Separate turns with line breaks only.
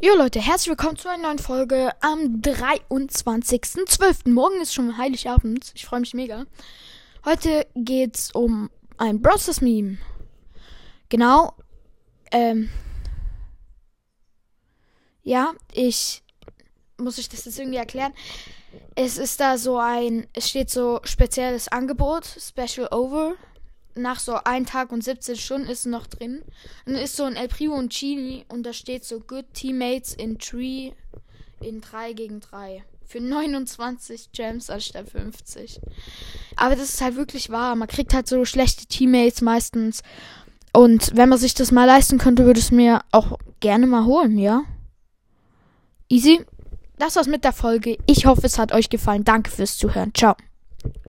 Jo Leute, herzlich willkommen zu einer neuen Folge am 23.12. Morgen ist schon Heiligabend. Ich freue mich mega. Heute geht's um ein Browsers Meme. Genau. Ähm. Ja, ich muss ich das jetzt irgendwie erklären. Es ist da so ein, es steht so spezielles Angebot, Special Over nach so einem Tag und 17 Stunden ist noch drin. Dann ist so ein El Primo und Chili und da steht so Good Teammates in Tree in 3 gegen 3. Für 29 Gems anstatt 50. Aber das ist halt wirklich wahr. Man kriegt halt so schlechte Teammates meistens. Und wenn man sich das mal leisten könnte, würde es mir auch gerne mal holen, ja? Easy. Das war's mit der Folge. Ich hoffe, es hat euch gefallen. Danke fürs Zuhören. Ciao.